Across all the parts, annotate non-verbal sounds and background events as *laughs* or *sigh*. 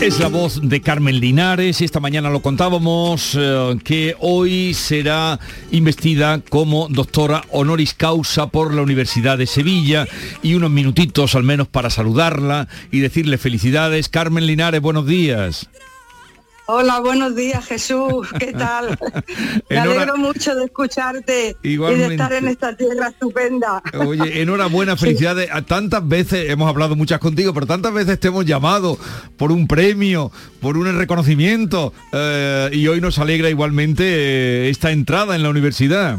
Es la voz de Carmen Linares, esta mañana lo contábamos, eh, que hoy será investida como doctora honoris causa por la Universidad de Sevilla y unos minutitos al menos para saludarla y decirle felicidades. Carmen Linares, buenos días. Hola, buenos días Jesús, ¿qué *laughs* tal? Me alegro mucho de escucharte y de estar en esta tierra estupenda. Oye, enhorabuena, felicidades. Tantas veces hemos hablado muchas contigo, pero tantas veces te hemos llamado por un premio, por un reconocimiento eh, y hoy nos alegra igualmente eh, esta entrada en la universidad.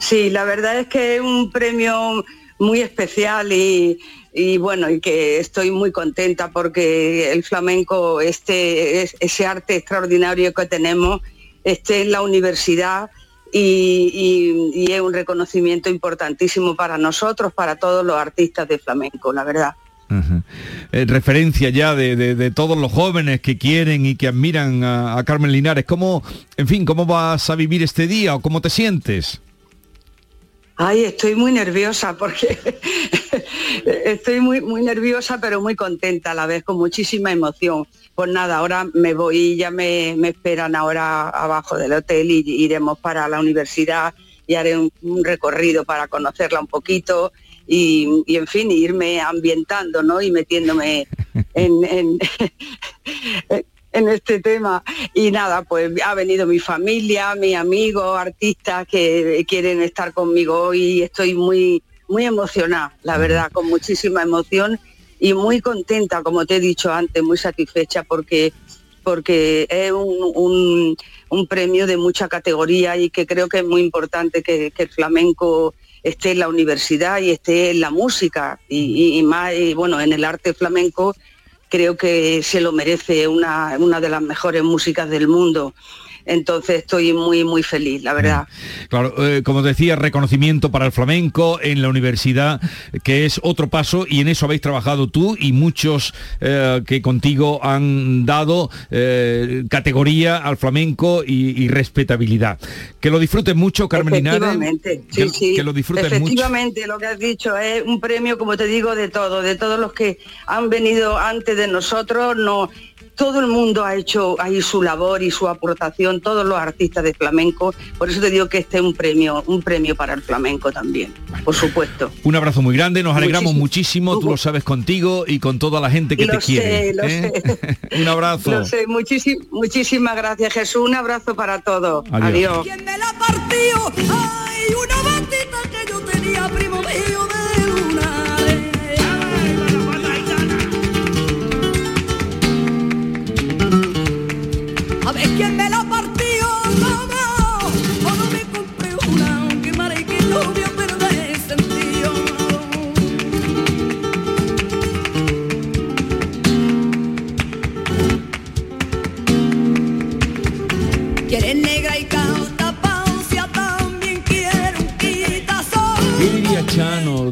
Sí, la verdad es que es un premio muy especial y, y bueno, y que estoy muy contenta porque el flamenco, este, ese arte extraordinario que tenemos, esté en la universidad y, es un reconocimiento importantísimo para nosotros, para todos los artistas de flamenco, la verdad. Eh, referencia ya de, todos los jóvenes que quieren y que admiran a, a Carmen Linares. ¿Cómo, en fin, cómo vas a vivir este día o cómo te sientes? Ay, estoy muy nerviosa porque *laughs* estoy muy, muy nerviosa, pero muy contenta a la vez, con muchísima emoción. Pues nada, ahora me voy, y ya me, esperan ahora abajo del hotel y iremos para la universidad y haré un, recorrido para conocerla un poquito y, en fin, irme ambientando, ¿no? Y metiéndome en *laughs* este tema. Y nada, pues ha venido mi familia, mis amigos, artistas que quieren estar conmigo hoy y estoy muy, muy emocionada, la verdad, con muchísima emoción y muy contenta, como te he dicho antes, muy satisfecha porque porque es un, premio de mucha categoría y que creo que es muy importante que, el flamenco esté en la universidad y esté en la música y, más, y bueno, en el arte flamenco creo que se lo merece una, una de las mejores músicas del mundo entonces estoy muy, muy feliz, la verdad. *laughs* Claro, eh, como decía, reconocimiento para el flamenco en la universidad, que es otro paso y en eso habéis trabajado tú y muchos eh, que contigo han dado eh, categoría al flamenco y, respetabilidad. Que lo disfruten mucho, Carmen Efectivamente, sí, sí. que lo disfruten Efectivamente, lo que has dicho es un premio, como te digo, de todo, de todos los que han venido antes de nosotros, no todo el mundo ha hecho ahí su labor y su aportación, todos los artistas de flamenco, por eso te digo que este es un premio, un premio para el flamenco también, por supuesto. Un abrazo muy grande, nos alegramos muchísimo, tú lo sabes contigo y con toda la gente que te quiere. ¿eh? *laughs* un abrazo. Lo sé, muchísimas gracias Jesús, un abrazo para todos. Adiós. quién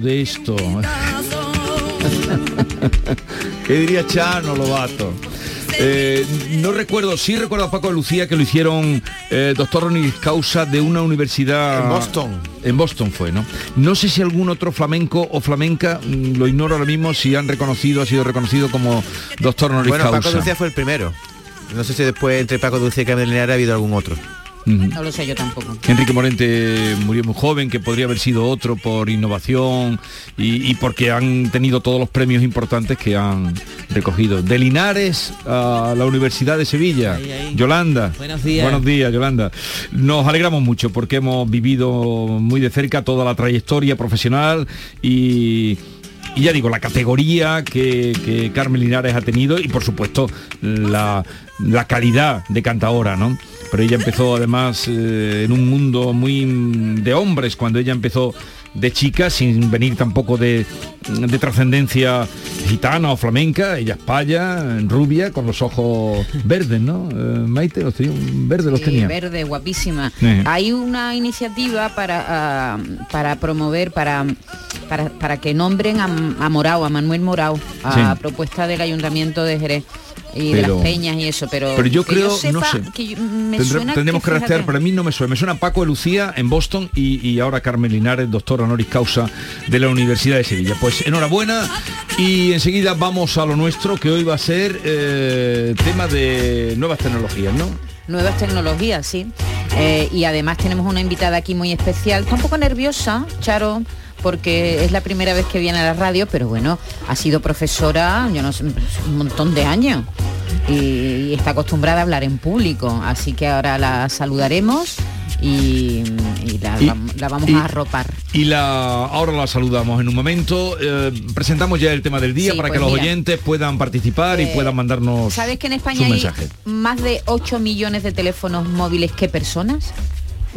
de esto? *laughs* ¿Qué diría Chano, Lobato? Eh, no recuerdo, sí recuerdo a Paco de Lucía que lo hicieron eh, doctor honoris causa de una universidad... En Boston. En Boston fue, ¿no? No sé si algún otro flamenco o flamenca, mm, lo ignoro ahora mismo, si han reconocido, ha sido reconocido como doctor honoris causa. Bueno, Paco de Lucía fue el primero. No sé si después entre Paco de Lucía y Carmen ha habido algún otro. No lo sé yo tampoco. Enrique Morente murió muy joven, que podría haber sido otro por innovación y, porque han tenido todos los premios importantes que han recogido. De Linares a la Universidad de Sevilla. Yolanda. Buenos días. Buenos días, Yolanda. Nos alegramos mucho porque hemos vivido muy de cerca toda la trayectoria profesional y y ya digo, la categoría que, que Carmen Linares ha tenido y por supuesto la, la calidad de cantaora, ¿no? Pero ella empezó además eh, en un mundo muy de hombres cuando ella empezó de chica, sin venir tampoco de, de trascendencia gitana o flamenca, ella es paya, rubia, con los ojos verdes, ¿no? Eh, Maite, los tenía, verde los Sí, tenía. verde, guapísima. Sí. Hay una iniciativa para, ah, para promover, para, para, para que nombren a, a Morao, a Manuel Morao, a Sí. propuesta del Ayuntamiento de Jerez y de las peñas y eso, pero, Pero yo que creo, sepa, no sé, que yo- me Tendré- suena tendremos que fíjate, rastrear, pero a mí no me suena. Me suena Paco de Lucía en Boston y, y ahora Carmen Linares, doctora honoris causa de la Universidad de Sevilla. Pues enhorabuena y enseguida vamos a lo nuestro, que hoy va a ser eh, tema de nuevas tecnologías, ¿no? Nuevas tecnologías, sí. Eh, y además tenemos una invitada aquí muy especial. Está un poco nerviosa, Charo, porque es la primera vez que viene a la radio, pero bueno, ha sido profesora, yo no sé, un montón de años. Y, está acostumbrada a hablar en público. Así que ahora la saludaremos y, y la, Y- vam- la vamos y- a arropar. Y la ahora la saludamos en un momento. Eh, presentamos ya el tema del día Sí, para pues que los mira. oyentes puedan participar y Eh, puedan mandarnos ¿Sabes que en España hay más de 8 millones de teléfonos móviles que personas?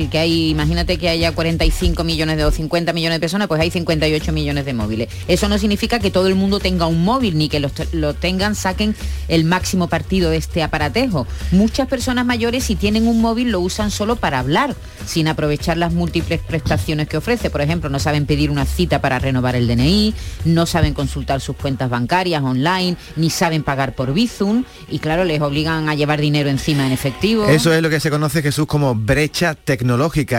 Que hay, imagínate que haya 45 millones de o 50 millones de personas, pues hay 58 millones de móviles. Eso no significa que todo el mundo tenga un móvil, ni que los lo tengan, saquen el máximo partido de este aparatejo. Muchas personas mayores, si tienen un móvil, lo usan solo para hablar, sin aprovechar las múltiples prestaciones que ofrece. Por ejemplo, no saben pedir una cita para renovar el DNI, no saben consultar sus cuentas bancarias online, ni saben pagar por Bizum, y claro, les obligan a llevar dinero encima en efectivo. Eso es lo que se conoce Jesús como brecha tecnológica.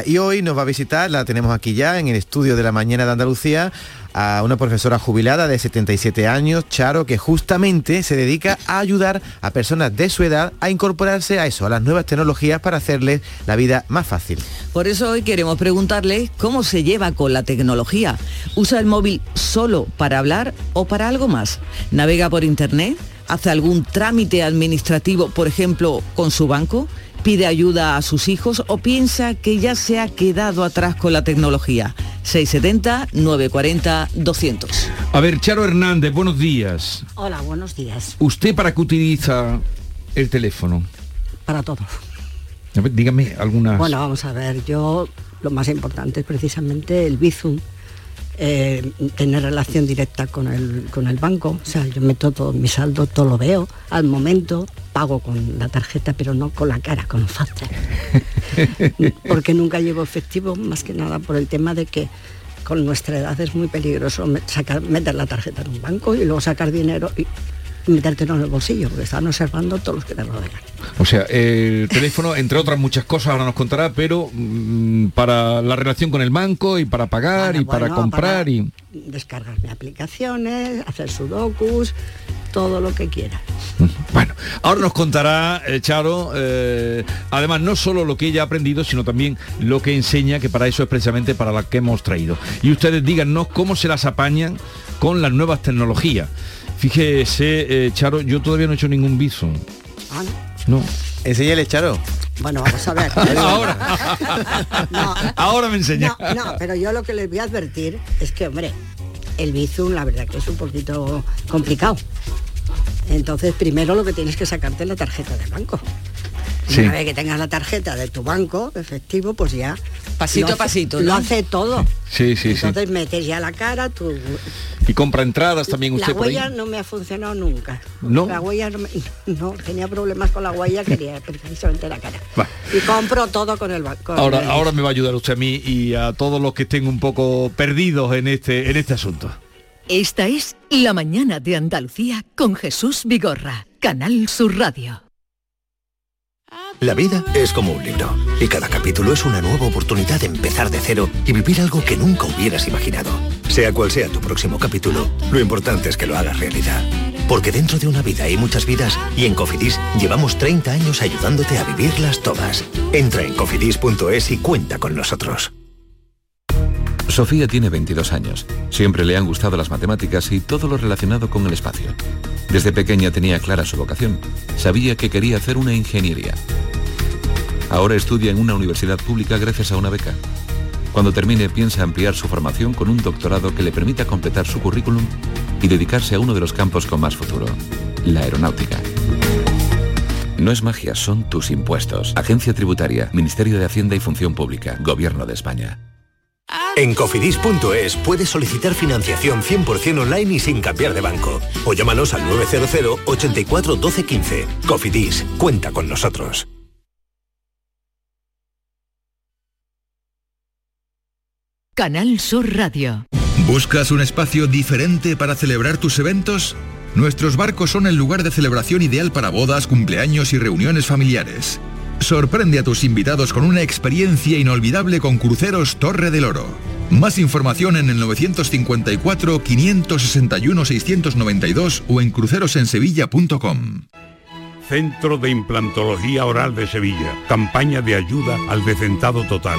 Y hoy nos va a visitar, la tenemos aquí ya en el estudio de la mañana de Andalucía, a una profesora jubilada de 77 años, Charo, que justamente se dedica a ayudar a personas de su edad a incorporarse a eso, a las nuevas tecnologías para hacerles la vida más fácil. Por eso hoy queremos preguntarle cómo se lleva con la tecnología. ¿Usa el móvil solo para hablar o para algo más? ¿Navega por internet? ¿Hace algún trámite administrativo, por ejemplo, con su banco? ¿Pide ayuda a sus hijos o piensa que ya se ha quedado atrás con la tecnología? 670-940-200. A ver, Charo Hernández, buenos días. Hola, buenos días. ¿Usted para qué utiliza el teléfono? Para todo. A ver, dígame algunas. Bueno, vamos a ver, yo lo más importante es precisamente el Bizum, eh, tener relación directa con el, con el banco. O sea, yo meto todo mi saldo, todo lo veo al momento, pago con la tarjeta, pero no con la cara, con Factor. *laughs* Porque nunca llevo efectivo, más que nada por el tema de que con nuestra edad es muy peligroso sacar, meter la tarjeta en un banco y luego sacar dinero y y metértelo en el bolsillo, porque están observando todos los que te rodean. O sea, el *laughs* teléfono, entre otras muchas cosas, ahora nos contará, pero mm, para la relación con el banco y para pagar y para comprar para y... descargarme aplicaciones, hacer sudokus, todo lo que quiera. Bueno, ahora nos contará eh, Charo, eh, además no solo lo que ella ha aprendido, sino también lo que enseña, que para eso es precisamente para la que hemos traído. Y ustedes díganos cómo se las apañan con las nuevas tecnologías. Fíjese, eh, Charo, yo todavía no he hecho ningún viso. Ah, ¿no? No. Enséñale, Charo. Bueno, vamos a ver. *laughs* Ahora. No, *laughs* Ahora me enseña. no, no, pero yo lo que les voy a advertir es que, hombre, el Bizum la verdad que es un poquito complicado. Entonces, primero lo que tienes que sacarte es la tarjeta del banco. Y Sí. Una vez que tengas la tarjeta de tu banco, efectivo, pues ya... Pasito a pasito, Lo hace todo. Sí, sí, sí. Entonces metes ya la cara, tu... Y compra entradas también usted La por ahí. huella no me ha funcionado nunca. ¿No? La huella no, me- no, tenía problemas con la huella, quería precisamente la cara. Va. Y compro todo con el banco. Ahora, ahora me va a ayudar usted a mí y a todos los que estén un poco perdidos en este, en este asunto. Esta es La mañana de Andalucía con Jesús Vigorra, Canal Sur Radio. La vida es como un libro y cada capítulo es una nueva oportunidad de empezar de cero y vivir algo que nunca hubieras imaginado. Sea cual sea tu próximo capítulo, lo importante es que lo hagas realidad. Porque dentro de una vida hay muchas vidas y en Cofidis llevamos 30 años ayudándote a vivirlas todas. Entra en cofidis.es y cuenta con nosotros. Sofía tiene 22 años. Siempre le han gustado las matemáticas y todo lo relacionado con el espacio. Desde pequeña tenía clara su vocación. Sabía que quería hacer una ingeniería. Ahora estudia en una universidad pública gracias a una beca. Cuando termine piensa ampliar su formación con un doctorado que le permita completar su currículum y dedicarse a uno de los campos con más futuro, la aeronáutica. No es magia, son tus impuestos. Agencia Tributaria, Ministerio de Hacienda y Función Pública, Gobierno de España. En cofidis.es puedes solicitar financiación 100% online y sin cambiar de banco. O llámanos al 900 84 12 15. Cofidis, cuenta con nosotros. Canal Sur Radio. ¿Buscas un espacio diferente para celebrar tus eventos? Nuestros barcos son el lugar de celebración ideal para bodas, cumpleaños y reuniones familiares. Sorprende a tus invitados con una experiencia inolvidable con Cruceros Torre del Oro. Más información en el 954-561-692 o en crucerosensevilla.com. Centro de Implantología Oral de Sevilla. Campaña de ayuda al decentado total.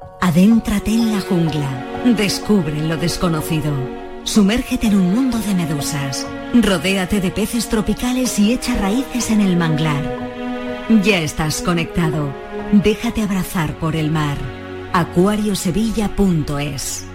Adéntrate en la jungla. Descubre lo desconocido. Sumérgete en un mundo de medusas. Rodéate de peces tropicales y echa raíces en el manglar. Ya estás conectado. Déjate abrazar por el mar. acuariosevilla.es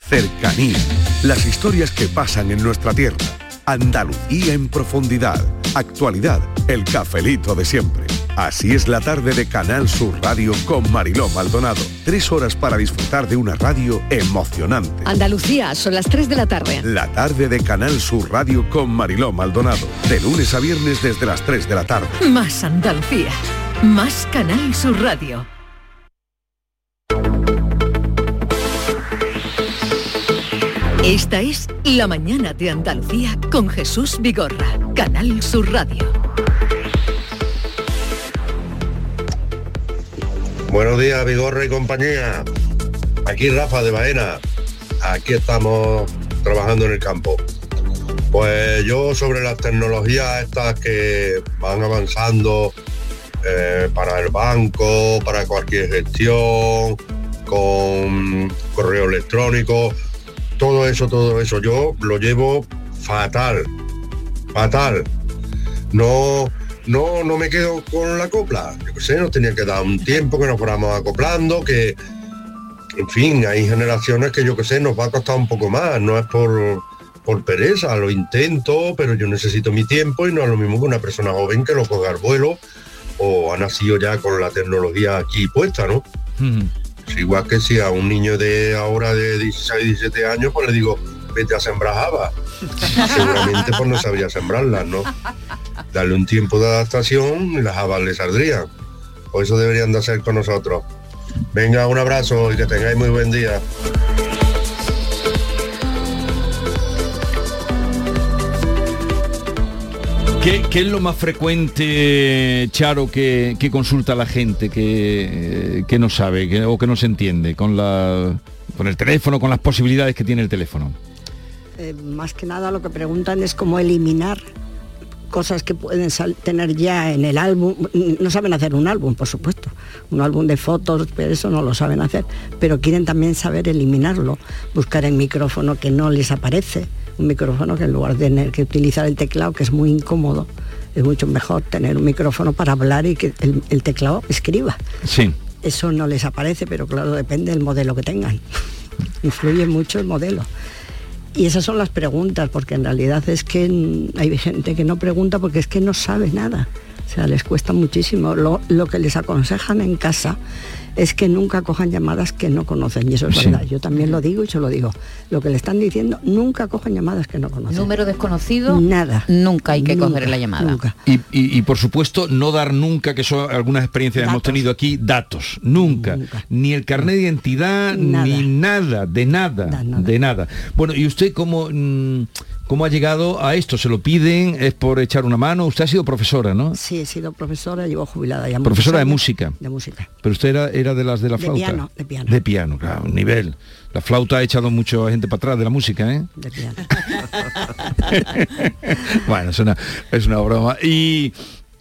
Cercanía. Las historias que pasan en nuestra tierra. Andalucía en profundidad. Actualidad. El cafelito de siempre. Así es la tarde de Canal Sur Radio con Mariló Maldonado. Tres horas para disfrutar de una radio emocionante. Andalucía, son las 3 de la tarde. La tarde de Canal Sur Radio con Mariló Maldonado. De lunes a viernes desde las 3 de la tarde. Más Andalucía. Más Canal Sur Radio. Esta es La mañana de Andalucía con Jesús Vigorra. Canal Sur Radio. Buenos días, Vigorra y compañía. Aquí Rafa de Baena. Aquí estamos trabajando en el campo. Pues yo sobre las tecnologías estas que van avanzando eh, para el banco, para cualquier gestión, con correo electrónico, todo eso, todo eso, yo lo llevo fatal, fatal. No, no, no me quedo con la copla. Yo qué sé, nos tenía que dar un tiempo que nos fuéramos acoplando, que, en fin, hay generaciones que yo qué sé, nos va a costar un poco más, no es por, por pereza, lo intento, pero yo necesito mi tiempo y no es lo mismo que una persona joven que lo coge al vuelo o ha nacido ya con la tecnología aquí puesta, ¿no? Es igual que si a un niño de ahora de 16, 17 años, pues le digo, vete a sembrar habas. *laughs* Seguramente pues no sabía sembrarlas, ¿no? Darle un tiempo de adaptación y las habas le saldrían. Por eso deberían de hacer con nosotros. Venga, un abrazo y que tengáis muy buen día. ¿Qué, qué es lo más frecuente, Charo, que, que consulta la gente que, que no sabe que- o que no se entiende con, la, con el teléfono, con las posibilidades que tiene el teléfono? Eh, más que nada lo que preguntan es cómo eliminar cosas que pueden tener ya en el álbum. No saben hacer un álbum, por supuesto. un álbum de fotos, pero eso no lo saben hacer, pero quieren también saber eliminarlo, buscar el micrófono que no les aparece, un micrófono que en lugar de tener que utilizar el teclado, que es muy incómodo, es mucho mejor tener un micrófono para hablar y que el, el teclado escriba. Sí. Eso no les aparece, pero claro, depende del modelo que tengan. *laughs* Influye mucho el modelo. Y esas son las preguntas, porque en realidad es que hay gente que no pregunta porque es que no sabe nada. O sea, les cuesta muchísimo. Lo, lo que les aconsejan en casa es que nunca cojan llamadas que no conocen. Y eso es Sí. verdad. Yo también lo digo y se lo digo. Lo que le están diciendo, nunca cojan llamadas que no conocen. Número desconocido, Nada. nunca hay que Nunca, coger la llamada. Y, y- y, por supuesto no dar nunca, que son algunas experiencias que hemos tenido aquí, datos. Nunca. Ni el carnet de identidad, ni nada, de nada, de nada. Bueno, ¿y usted cómo, mm, cómo ha llegado a esto? ¿Se lo piden? ¿Es por echar una mano? Usted ha sido profesora, ¿no? Sí, he sido profesora, llevo jubilada ya. Profesora de música. De música. Pero usted era, era de las de la De flauta. piano, de piano. De piano, claro, un nivel. La flauta ha echado mucho gente para atrás de la música, ¿eh? De piano. *laughs* bueno, es una, es una broma. Y,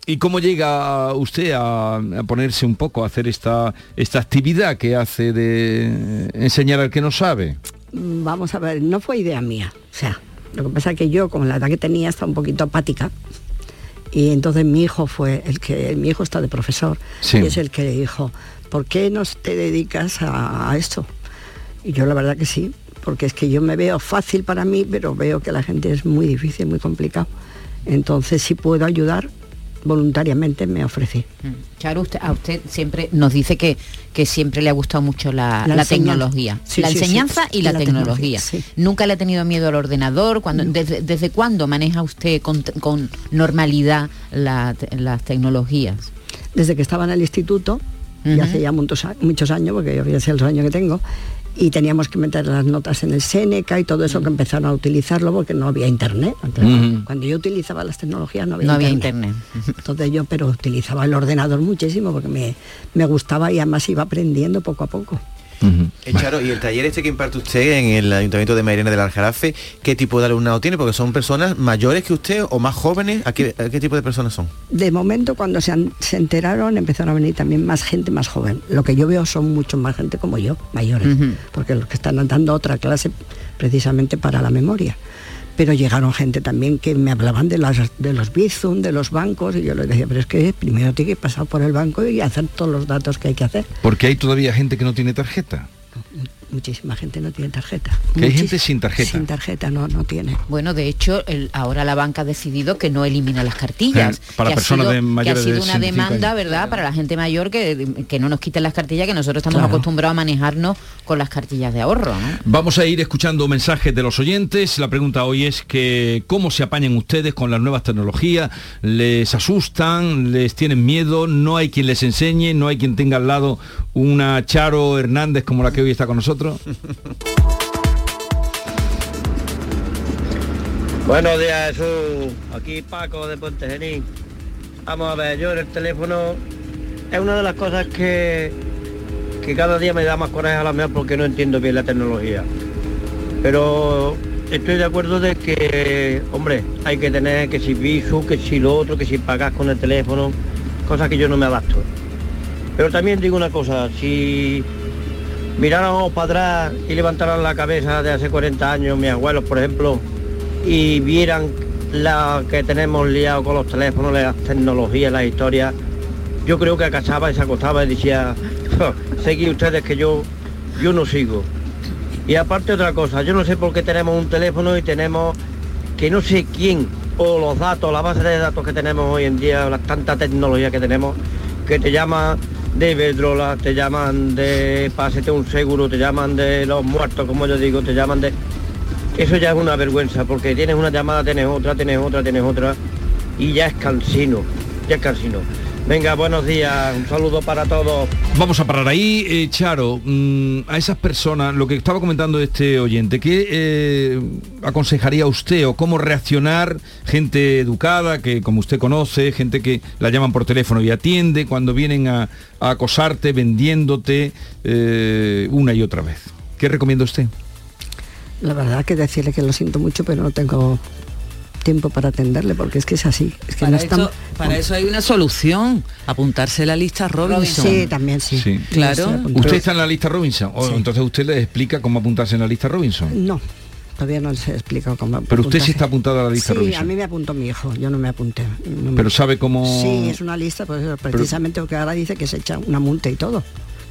¿Y cómo llega usted a, a ponerse un poco a hacer esta, esta actividad que hace de enseñar al que no sabe? Mm, Vamos a ver, no fue idea mía. O sea, lo que pasa es que yo, con la edad que tenía, estaba un poquito apática. Y entonces mi hijo fue el que, mi hijo está de profesor, Sí. y es el que dijo, ¿por qué no te dedicas a, a esto? Y yo la verdad que sí, porque es que yo me veo fácil para mí, pero veo que la gente es muy difícil, muy complicado. Entonces, si puedo ayudar, voluntariamente me ofrecí. Charo, usted, a usted siempre nos dice que, que siempre le ha gustado mucho la, La la enseñanza. tecnología. Sí, la sí, sí. enseñanza y la, La tecnología. Nunca le ha tenido miedo al ordenador. Cuando, desde, desde cuándo maneja usted con, con normalidad las tecnologías? desde que estaba en el instituto, y hace ya muchos, a- muchos años, porque yo ya sé los años que tengo, y teníamos que meter las notas en el Seneca y todo eso que empezaron a utilizarlo porque no había internet. Entonces, Ujú. Cuando yo utilizaba las tecnologías no había No había internet. internet. *laughs* Entonces yo, pero utilizaba el ordenador muchísimo porque me, me gustaba y además iba aprendiendo poco a poco. Eh, Charo, y el taller este que imparte usted en el Ayuntamiento de Mairena del Aljarafe, ¿qué tipo de alumnado tiene? Porque son personas mayores que usted o más jóvenes. ¿A qué, a qué tipo de personas son? De momento cuando se, han- se enteraron empezaron a venir también más gente más joven. Lo que yo veo son mucho más gente como yo, mayores, porque los que están dando otra clase precisamente para la memoria. Pero llegaron gente también que me hablaban de, las, de los Bizum, de los bancos, y yo les decía, pero es que primero tiene que pasar por el banco y hacer todos los datos que hay que hacer. Porque hay todavía gente que no tiene tarjeta. Muchísima gente no tiene tarjeta. Que hay gente sin tarjeta. Sin tarjeta, no, no tiene. Bueno, de hecho, el- ahora la banca ha decidido que no elimina las cartillas. Eh, para que ha personas sido- de que ha de sido una 65 demanda, años. ¿verdad? Para la gente mayor que, que no nos quiten las cartillas, que nosotros estamos Claro. acostumbrados a manejarnos con las cartillas de ahorro, ¿no? Vamos a ir escuchando mensajes de los oyentes. La pregunta hoy es que cómo se apañan ustedes con las nuevas tecnologías. ¿Les asustan? ¿Les tienen miedo? ¿No hay quien les enseñe? ¿No hay quien tenga al lado una Charo Hernández como la que hoy está con nosotros? Buenos días, Jesús. Aquí Paco de Puente. Vamos a ver, yo en el teléfono es una de las cosas que, que cada día me da más coraje a la mejor porque no entiendo bien la tecnología. Pero estoy de acuerdo de que, hombre, hay que tener que si visu, que si lo otro, que si pagas con el teléfono, cosas que yo no me adapto. Pero también digo una cosa, si miráramos para atrás y levantaran la cabeza de hace 40 años, mis abuelos, por ejemplo, y vieran la que tenemos liado con los teléfonos, las tecnologías, las historias, yo creo que acachaba y se acostaba y decía, seguí ustedes que yo, yo no sigo. Y aparte otra cosa, yo no sé por qué tenemos un teléfono y tenemos que no sé quién, o los datos, la base de datos que tenemos hoy en día, la tanta tecnología que tenemos, que te llama de Iberdrola, te llaman de pásete un seguro, te llaman de los muertos, como yo digo, te llaman de... Eso ya es una vergüenza, porque tienes una llamada, tienes otra, tienes otra, tienes otra, y ya es cansino, ya es cansino. Venga, buenos días, un saludo para todos. Vamos a parar ahí, eh, Charo, mm, a esas personas, lo que estaba comentando este oyente, ¿qué eh, aconsejaría usted o cómo reaccionar gente educada, que como usted conoce, gente que la llaman por teléfono y atiende, cuando vienen a, a acosarte, vendiéndote eh, una y otra vez? ¿Qué recomienda usted? La verdad que decirle que lo siento mucho, pero no tengo tiempo para atenderle, porque es que es así. Es que Para, no están- eso, para eso hay una solución, apuntarse a la lista Robinson. Sí, también sí. Sí. Claro. ¿Usted está en la lista Robinson? O entonces usted le explica cómo apuntarse en la lista Robinson. No, todavía no les he explicado cómo Pero usted sí está apuntado a la lista Sí, Robinson. a mí me apuntó mi hijo, yo no me apunté. no me- Pero sabe cómo... Sí, es una lista, pues, precisamente porque ahora dice que se echa una multa y todo.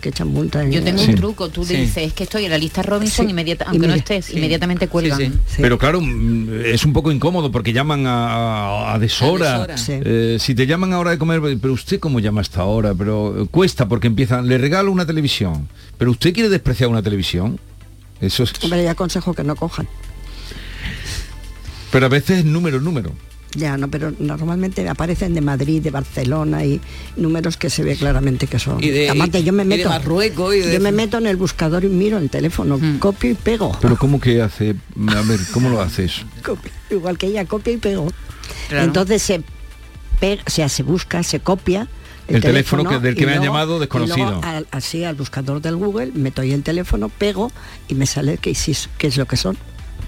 Que echan multa. en- Yo tengo Sí. un truco, tú le dices, es que estoy en la lista Robinson, Sí. inmediata, aunque no estés, sí. inmediatamente cuelgan. Pero claro, mm, es un poco incómodo porque llaman a, a- a deshora. A deshora. Sí. Eh, si te llaman ahora de comer, pero usted cómo llama hasta ahora, pero eh, cuesta porque empiezan, le regalo una televisión, pero usted quiere despreciar una televisión. Eso es, Hombre, yo aconsejo que no cojan. pero a veces es número, número. Ya, no, pero normalmente aparecen de Madrid, de Barcelona y números que se ve claramente que son. Y de- Aparte, yo me y de meto. Marruecos y de- Yo me meto en el buscador y miro el teléfono, Mm. copio y pego. Pero cómo que hace, a ver, ¿cómo lo hace eso? *laughs* Copio, igual que ella, copia y pego. Claro. Entonces se pega, o sea, se busca, se copia. El teléfono que- del que me han llamado y desconocido. luego al- así al buscador del Google, meto ahí el teléfono, pego y me sale qué es lo que son.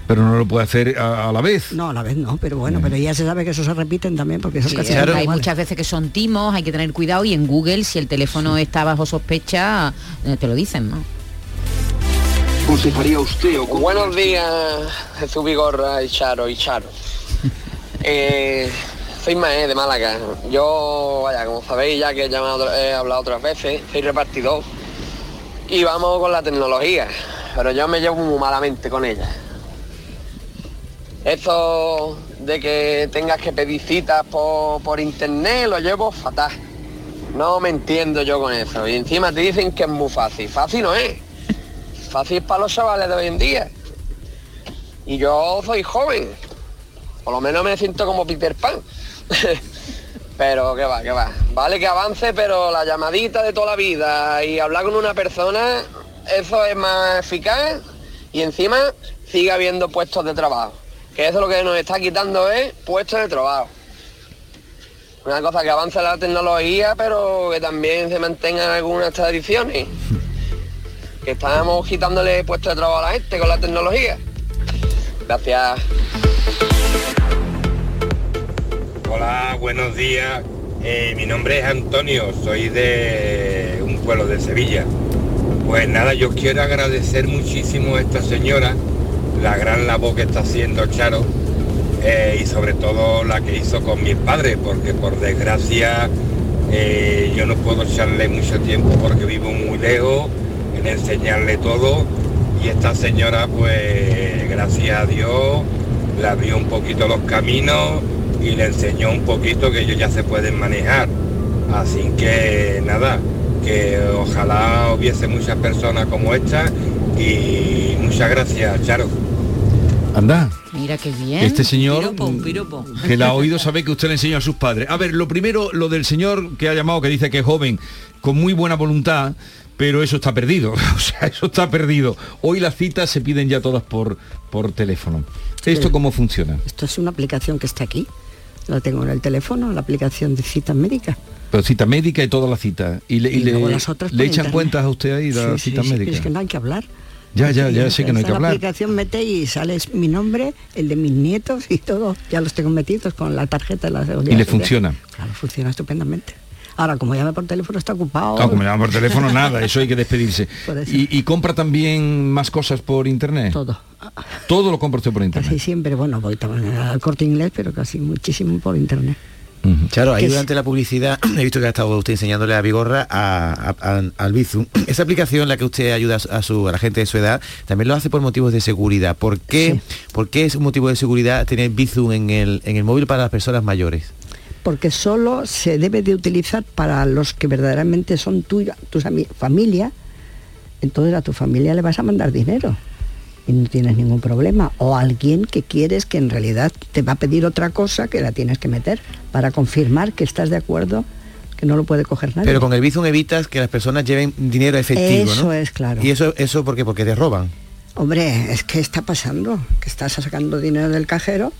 Pero no lo puede hacer a, a la vez. No, a la vez no, pero bueno, pero ya se sabe que eso se repiten también porque son Sí, casi hay todos iguales. muchas veces que son timos, hay que tener cuidado y en Google si el teléfono está bajo sospecha, eh, te lo dicen, ¿no? ¿Cómo se faría usted? Buenos días, Jesús Vigorra y Charo y Charo. *laughs* Eh, soy Mae de Málaga. Yo, vaya, como sabéis ya que he, llamado, he hablado otras veces, soy repartidor y vamos con la tecnología, pero yo me llevo muy malamente con ella. Eso de que tengas que pedir citas por, por internet lo llevo fatal. No me entiendo yo con eso. Y encima te dicen que es muy fácil. Fácil no es. Fácil para los chavales de hoy en día. Y yo soy joven. Por lo menos me siento como Peter Pan. *laughs* pero que va, que va. Vale que avance, pero la llamadita de toda la vida y hablar con una persona, eso es más eficaz y encima sigue habiendo puestos de trabajo. Que eso lo que nos está quitando es puestos de trabajo. Una cosa que avance la tecnología, pero que también se mantengan algunas tradiciones. Que estamos quitándole puestos de trabajo a la gente con la tecnología. Gracias. Hola, buenos días. Eh, mi nombre es Antonio, soy de un pueblo de Sevilla. Pues nada, yo quiero agradecer muchísimo a esta señora la gran labor que está haciendo Charo eh, y sobre todo la que hizo con mis padres, porque por desgracia eh, yo no puedo echarle mucho tiempo porque vivo muy lejos en enseñarle todo y esta señora pues gracias a Dios le abrió un poquito los caminos y le enseñó un poquito que ellos ya se pueden manejar. Así que nada, que ojalá hubiese muchas personas como esta y muchas gracias, Charo. Anda. Mira qué bien. Este señor Piropo, un piropo. que la ha oído sabe que usted le enseñó a sus padres. A ver, lo primero, lo del señor que ha llamado, que dice que es joven, con muy buena voluntad, pero eso está perdido. *laughs* O sea, eso está perdido. Hoy las citas se piden ya todas por, por teléfono. ¿Esto Pero- cómo funciona? Esto es una aplicación que está aquí. La tengo en el teléfono, la aplicación de citas médicas. Pero cita médica y todas las citas. Y le, y Y le- luego las otras le echan internet. cuentas a usted ahí las Sí, sí, citas sí, médicas. Es que no hay que hablar. Ya, ya, ya sé que no hay que hablar. aplicación mete y sale mi nombre, el de mis nietos y todo. Ya los tengo metidos con la tarjeta de la seguridad. Y le funciona. Claro, funciona estupendamente. Ahora, como llame por teléfono, está ocupado. Ah, como llama por teléfono, nada, eso hay que despedirse. ¿Y, y compra también más cosas por internet? Todo. Todo lo compra usted por internet. Casi siempre, bueno, voy también al corte inglés, pero casi muchísimo por internet. Claro, ahí es- durante la publicidad *clears throat* he visto que ha estado usted enseñándole a Vigorra a, a- a- al Bizum. *clears throat* Esa aplicación, la que usted ayuda a su- a, su, a la gente de su edad, también lo hace por motivos de seguridad. ¿Por qué, ¿por qué es un motivo de seguridad tener Bizum en el, en el móvil para las personas mayores? porque solo se debe de utilizar para los que verdaderamente son tuya, tu familia, entonces a tu familia le vas a mandar dinero y no tienes ningún problema. O alguien que quieres que en realidad te va a pedir otra cosa que la tienes que meter para confirmar que estás de acuerdo, que no lo puede coger nadie. Pero con el Bizum evitas que las personas lleven dinero efectivo, Eso ¿no? es, claro. ¿Y eso, eso por qué? Porque te roban. Hombre, es que está pasando, que estás sacando dinero del cajero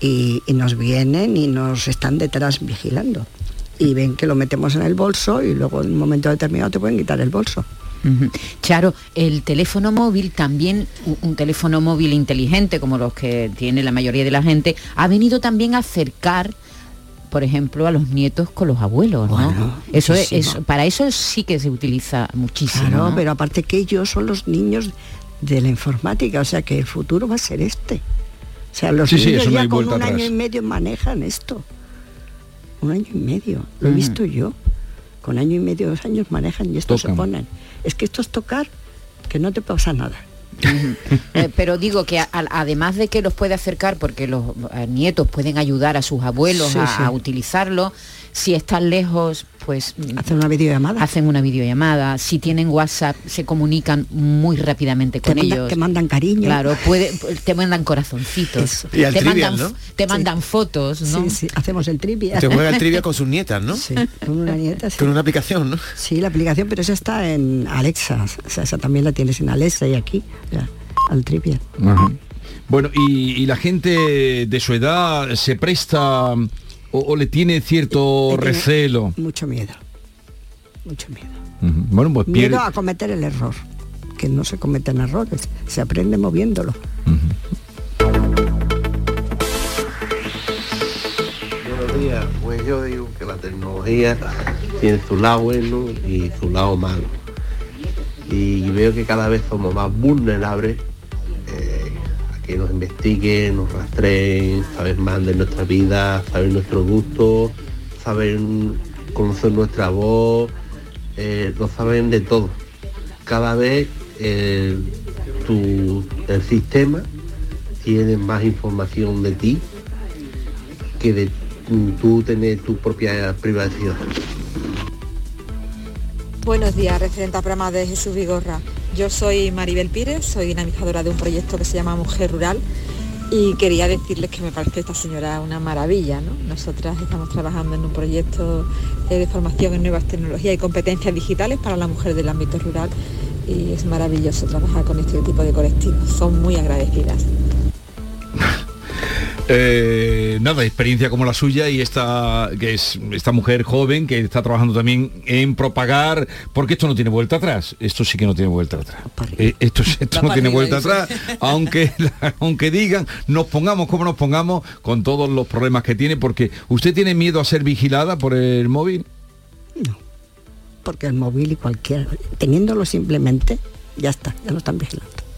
y, y nos vienen y nos están detrás vigilando. Y ven que lo metemos en el bolso y luego en un momento determinado te pueden quitar el bolso. Charo, el teléfono móvil también, un teléfono móvil inteligente como los que tiene la mayoría de la gente, ha venido también a acercar, por ejemplo, a los nietos con los abuelos, ¿no? Bueno, eso es, eso- para eso sí que se utiliza muchísimo. Claro, ¿no? pero aparte que ellos son los niños de la informática, o sea que el futuro va a ser este. O sea, los Sí, niños ya con un año y medio manejan esto. Un año y medio, lo he Ujú. visto yo. Con año y medio, dos años manejan y esto se ponen. Es que esto es tocar, que no te pasa nada. Eh, pero digo que a- a- además de que los puede acercar porque los eh, nietos pueden ayudar a sus abuelos Sí, a, sí. a utilizarlo, si están lejos, pues hacen una videollamada. Hacen una videollamada, si tienen WhatsApp se comunican muy rápidamente Te con manda- ellos. te mandan cariño. Claro, puede, te mandan corazoncitos. Y al te trivial, mandan, ¿no? te mandan fotos, ¿no? Sí, sí, hacemos el trivia. Te juega el trivia con *laughs* sus nietas, ¿no? Sí, con una nieta. sí. Con una aplicación, ¿no? Sí, la aplicación, pero esa está en Alexa. O sea, esa también la tienes en Alexa y aquí, ya, al trivia. Ajá. Bueno, y, y la gente de su edad se presta o, o le tiene cierto Le tiene recelo. Mucho miedo. Mucho miedo. Ujú. Bueno, pues pierde. Miedo a cometer el error. Que no se cometen errores, se aprende moviéndolo. Buenos días, pues yo digo que la tecnología tiene su lado bueno y su lado malo. Y veo que cada vez somos más vulnerables eh, que nos investiguen, nos rastreen, saber más de nuestra vida, saber nuestro gusto, saber conocer nuestra voz, eh, lo saben de todo. Cada vez eh, el sistema tiene más información de ti que de tú tener tu propia privacidad. Buenos días, referente al programa de Jesús Vigorra. Yo soy Maribel Pires, soy dinamizadora de un proyecto que se llama Mujer Rural y quería decirles que me parece esta señora una maravilla. ¿no? Nosotras estamos trabajando en un proyecto eh, de formación en nuevas tecnologías y competencias digitales para la mujer del ámbito rural y es maravilloso trabajar con este tipo de colectivos. Son muy agradecidas. Eh, nada, experiencia como la suya y esta que es esta mujer joven que está trabajando también en propagar, porque esto no tiene vuelta atrás. Esto sí que no tiene vuelta atrás. Eh, esto esto no tiene vuelta atrás, aunque *laughs* aunque digan, nos pongamos como nos pongamos con todos los problemas que tiene, porque usted tiene miedo a ser vigilada por el móvil. Porque el móvil y cualquier, teniéndolo simplemente, ya está, ya lo están vigilando.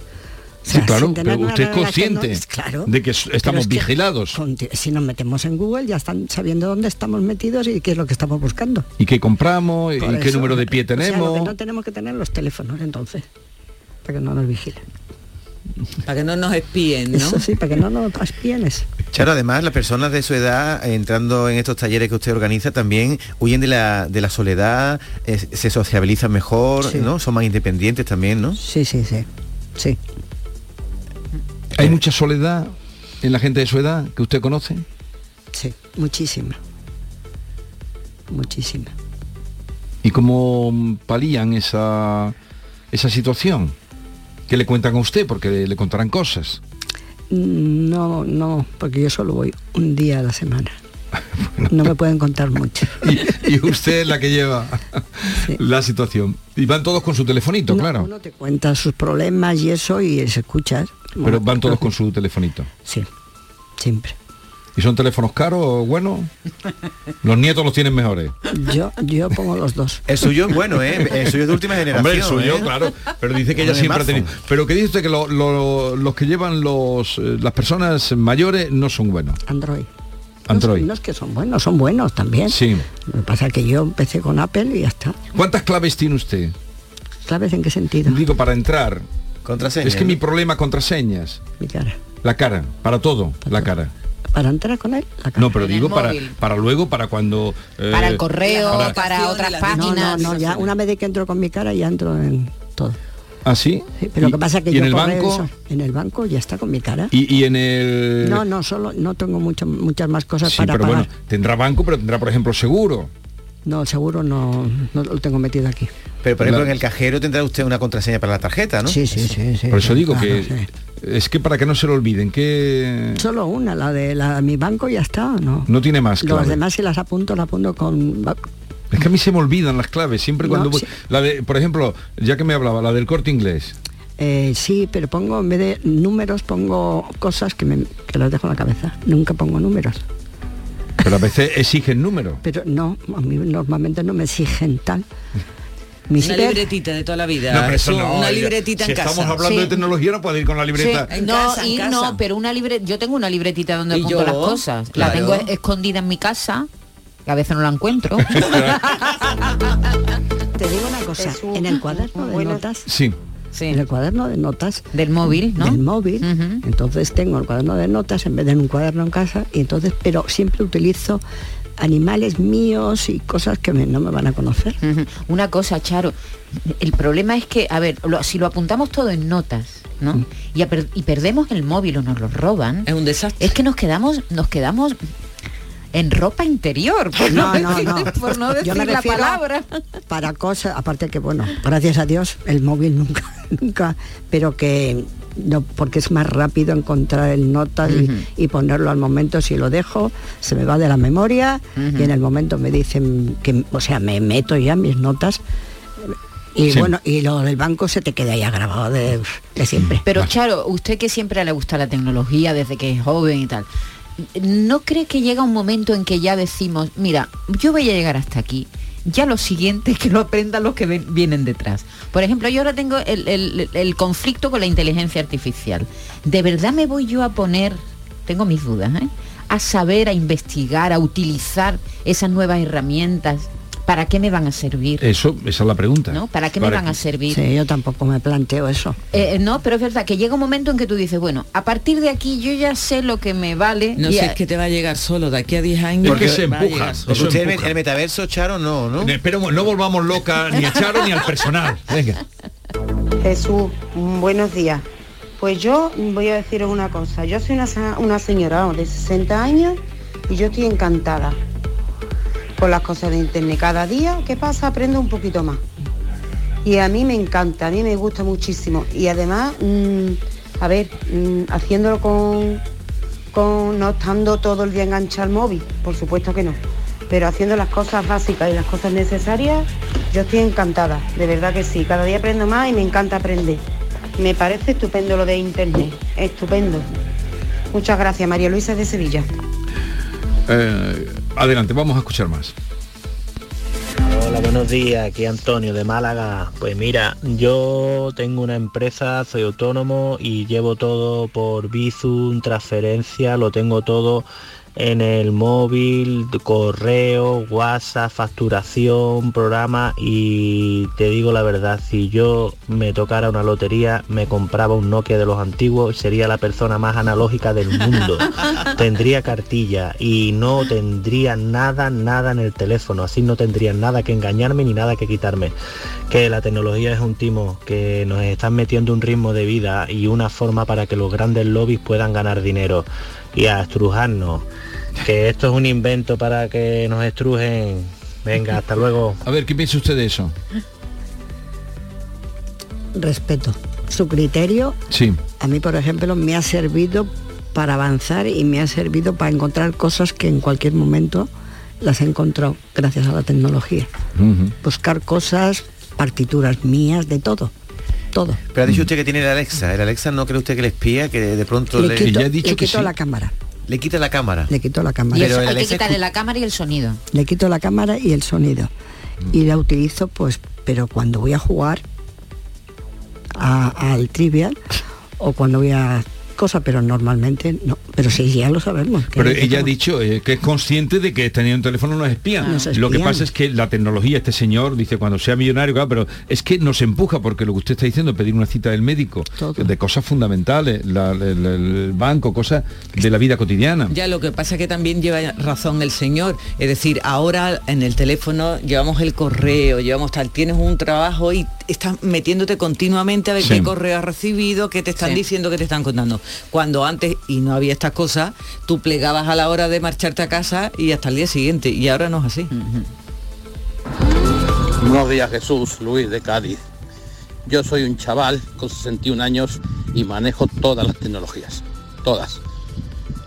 O Sí, sea, claro, pero usted es consciente no- claro. de que estamos es que vigilados Si nos metemos en Google ya están sabiendo dónde estamos metidos y qué es lo que estamos buscando. y qué compramos y qué número de pie o sea, lo tenemos. que no tenemos que tener los teléfonos entonces, para que no nos vigilen. Para que no nos espíen, ¿no? Eso sí, para que no nos espienes. Claro, además las personas de su edad, entrando en estos talleres que usted organiza, también huyen de la, de la soledad, eh, se sociabilizan mejor, Sí. ¿no? Son más independientes también, ¿no? Sí, sí, sí. Sí. Hay mucha soledad en la gente de su edad que usted conoce. Sí, muchísima. Muchísima. ¿Y cómo palían esa, esa situación? ¿Qué le cuentan a usted? Porque le, le contarán cosas. Mm, No, no, porque yo solo voy un día a la semana. *laughs* No me pueden contar mucho. *laughs* Y usted es la que lleva *laughs* la situación. Y van todos con su telefonito, claro. Uno te cuenta sus problemas y eso y se escucha. Pero van todos con su telefonito. Sí, siempre. ¿Y son teléfonos caros o buenos? Los nietos los tienen mejores. Yo, yo pongo los dos. El suyo es bueno, ¿eh? El suyo es de última generación. Hombre, el suyo, ¿eh? claro. Pero dice que ella siempre ha tenido. Pero que dice usted que lo- lo- los que llevan los eh, las personas mayores no son buenos. Android. Android. No es que son buenos, son buenos también. Sí. Lo que pasa es que yo empecé con Apple y ya está. ¿Cuántas claves tiene usted? ¿Claves en qué sentido? Digo, para entrar. Contraseña. Es que mi problema contraseñas. Mi cara. La cara, para todo, la cara. Para entrar con él, la cara. No, pero digo para, para luego, para cuando... eh, Para el correo, para- para, otras páginas. no, no, ya una vez de que entro con mi cara ya entro en todo. ¿Ah, sí? Sí, pero ¿Y- lo que pasa es que y yo en el banco? eso- en el banco ya está con mi cara. Y, y en el... No, no, solo no tengo mucho, muchas más cosas Sí, para pero pagar. bueno, tendrá banco, pero tendrá, por ejemplo, seguro. No, seguro no, no lo tengo metido aquí. Pero por ejemplo, La- en el cajero tendrá usted una contraseña para la tarjeta, ¿no? Sí, sí, sí, sí. Por eso digo claro, que sí. es que para que no se lo olviden, que Solo una, la de la de mi banco ya está, ¿no? no tiene más, Los clave. demás si las apunto, las apunto con, Es que a mí se me olvidan las claves, siempre No, cuando... voy- sí. La de, por ejemplo, ya que me hablaba, la del corte inglés. Eh, sí, pero pongo, en vez de números, pongo cosas que, me, que las dejo en la cabeza. Nunca pongo números. Pero a veces exigen número. Pero no, a mí normalmente no me exigen tal. *laughs* Mi Una libretita de toda la vida. No, pero eso Eso, no, una libretita si en casa. estamos hablando de tecnología, no puede ir con la libreta. Sí, no, y no, pero una libre, yo tengo una libretita donde ¿Y apunto yo? las cosas. La tengo escondida en mi casa, que a veces no la encuentro. *laughs* Te digo una cosa, en el cuaderno de notas, Sí. en el cuaderno de notas del móvil, ¿no? Del móvil. Entonces tengo el cuaderno de notas en vez de en un cuaderno en casa y entonces, pero siempre utilizo animales míos y cosas que me- no me van a conocer. Una cosa, Charo, el problema es que, a ver, lo- si lo apuntamos todo en notas, ¿no? Y, a y perdemos el móvil o nos lo roban. Es un desastre. Es que nos quedamos, nos quedamos en ropa interior, por no, No, no, decir, no. *laughs* por no decir Yo me la refiero palabra. Para cosas, aparte que bueno, gracias a Dios, el móvil nunca, *laughs* nunca, pero que no, porque es más rápido encontrar el nota y- ponerlo al momento, si lo dejo, se me va de la memoria y en el momento me dicen que, o sea, me meto ya mis notas. Y Sí. bueno, y lo del banco se te queda ya grabado de, de siempre. Pero Charo, usted que siempre le gusta la tecnología desde que es joven y tal, ¿no cree que llega un momento en que ya decimos, mira, yo voy a llegar hasta aquí? Ya lo siguiente es que lo aprendan los que ven- vienen detrás. Por ejemplo, yo ahora tengo el, el- conflicto con la inteligencia artificial. ¿De verdad me voy yo a poner, tengo mis dudas, ¿eh? a saber, a investigar, a utilizar esas nuevas herramientas? ¿Para qué me van a servir? Eso, esa es la pregunta. ¿No? ¿Para qué me van a servir? Sí, yo tampoco me planteo eso. Eh, no, pero es verdad que llega un momento en que tú dices, bueno, a partir de aquí yo ya sé lo que me vale. No y sé, a- es que te va a llegar solo de aquí a 10 años. Porque se empuja. Usted el, empuja. el metaverso, Charo, no, ¿no? Pero no volvamos loca ni a Charo ni al personal. Venga. Jesús, buenos días. Pues yo voy a deciros una cosa. Yo soy una, una señora de 60 años y yo estoy encantada con las cosas de internet. Cada día que pasa aprendo un poquito más. Y a mí me encanta, a mí me gusta muchísimo. Y además, mm, a ver, mm, haciéndolo con, con, no estando todo el día enganchado al móvil, por supuesto que no. Pero haciendo las cosas básicas y las cosas necesarias, yo estoy encantada, de verdad que sí. Cada día aprendo más y me encanta aprender. Me parece estupendo lo de internet, estupendo. Muchas gracias, María Luisa de Sevilla. Eh, adelante, vamos a escuchar más. Hola, buenos días, aquí Antonio de Málaga. Pues mira, yo tengo una empresa, soy autónomo y llevo todo por Bizum, transferencia, lo tengo todo en el móvil, correo, WhatsApp, facturación, programa y te digo la verdad, si yo me tocara una lotería, me compraba un Nokia de los antiguos, sería la persona más analógica del mundo. *laughs* tendría cartilla y no tendría nada, nada en el teléfono, así no tendría nada que engañarme ni nada que quitarme. Que la tecnología es un timo que nos están metiendo un ritmo de vida y una forma para que los grandes lobbies puedan ganar dinero y a estrujarnos. Que esto es un invento para que nos estrujen. Venga, hasta luego. A ver, ¿qué piensa usted de eso? Respeto. Su criterio Sí. a mí, por ejemplo, me ha servido para avanzar y me ha servido para encontrar cosas que en cualquier momento las he encontrado gracias a la tecnología. Buscar cosas, partituras mías, de todo. Todo. Pero ha dicho usted que tiene el Alexa. ¿El Alexa no cree usted que le espía? Que de pronto Le le... quito, le quito la cámara. Le quita la cámara. Le quito la y cámara. eso hay que quitarle la cámara y el sonido. Le quito la cámara y el sonido. Y la utilizo, pues, pero cuando voy a jugar a- al trivial o cuando voy a cosas, pero normalmente no. Pero sí, ya lo sabemos. que Pero ella ha dicho eh, que es consciente de que teniendo un teléfono nos espían. Nos Lo que pasa es que la tecnología, este señor dice cuando sea millonario, claro, pero es que nos empuja porque lo que usted está diciendo, pedir una cita del médico, de cosas fundamentales, la- el, banco, cosas de la vida cotidiana. Ya lo que pasa que también lleva razón el señor. Es decir, ahora en el teléfono llevamos el correo, llevamos tal, tienes un trabajo y estás metiéndote continuamente a ver Sí. qué correo has recibido, qué te están Sí. diciendo, qué te están contando. Cuando antes, y no había estas cosas, tú plegabas a la hora de marcharte a casa y hasta el día siguiente. Y ahora no es así. Buenos días Jesús, Luis de Cádiz. Yo soy un chaval con 61 años y manejo todas las tecnologías. Todas.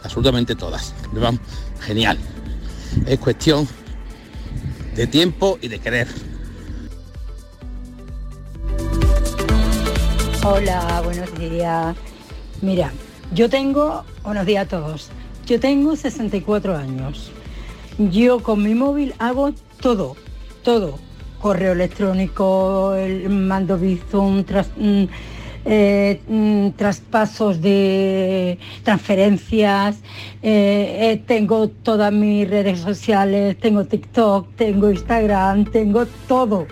Absolutamente todas. Me van genial. Es cuestión de tiempo y de querer. Hola, buenos días. Mira, yo tengo, buenos días a todos, yo tengo 64 años. Yo con mi móvil hago todo, todo. Correo electrónico, el mando Bizum, tras- mm, eh, mm, traspasos de transferencias, eh, eh, tengo todas mis redes sociales, tengo TikTok, tengo Instagram, tengo todo.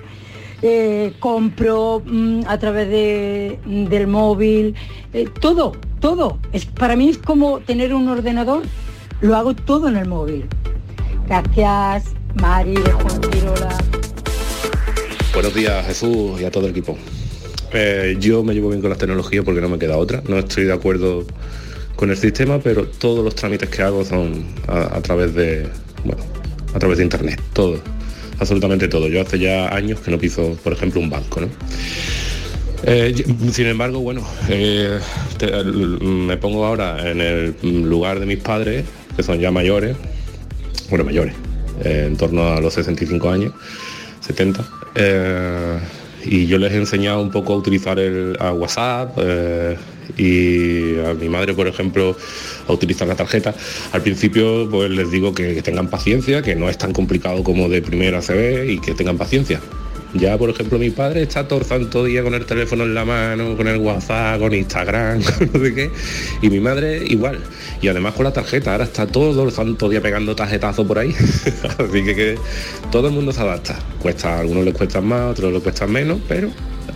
Eh, compro mm, a través de- del móvil, eh, todo, todo. Es, para mí es como tener un ordenador, lo hago todo en el móvil. Gracias, Mari Juan Pirola. Buenos días Jesús y a todo el equipo. Eh, yo me llevo bien con las tecnologías porque no me queda otra. No estoy de acuerdo con el sistema, pero todos los trámites que hago son a, a través de bueno, a través de internet. Todo. Absolutamente todo. Yo hace ya años que no piso, por ejemplo, un banco, ¿no? Eh, sin embargo, bueno, eh, me pongo ahora en el lugar de mis padres, que son ya mayores, bueno, mayores, eh, en torno a los 65 años, 70. eh, y yo les he enseñado un poco a utilizar el a WhatsApp y a mi madre, por ejemplo, a utilizar la tarjeta. Al principio pues les digo que, tengan paciencia, que no es tan complicado como de primera se ve y que tengan paciencia. Ya, por ejemplo, mi padre está todo día con el teléfono en la mano, con el WhatsApp, con Instagram, *laughs* con no sé qué. Y mi madre igual. Y además con la tarjeta. Ahora está todo el santo día pegando tarjetazos por ahí. *laughs* Así que, todo el mundo se adapta. Cuesta, a algunos les cuestan más, otros les cuestan menos, pero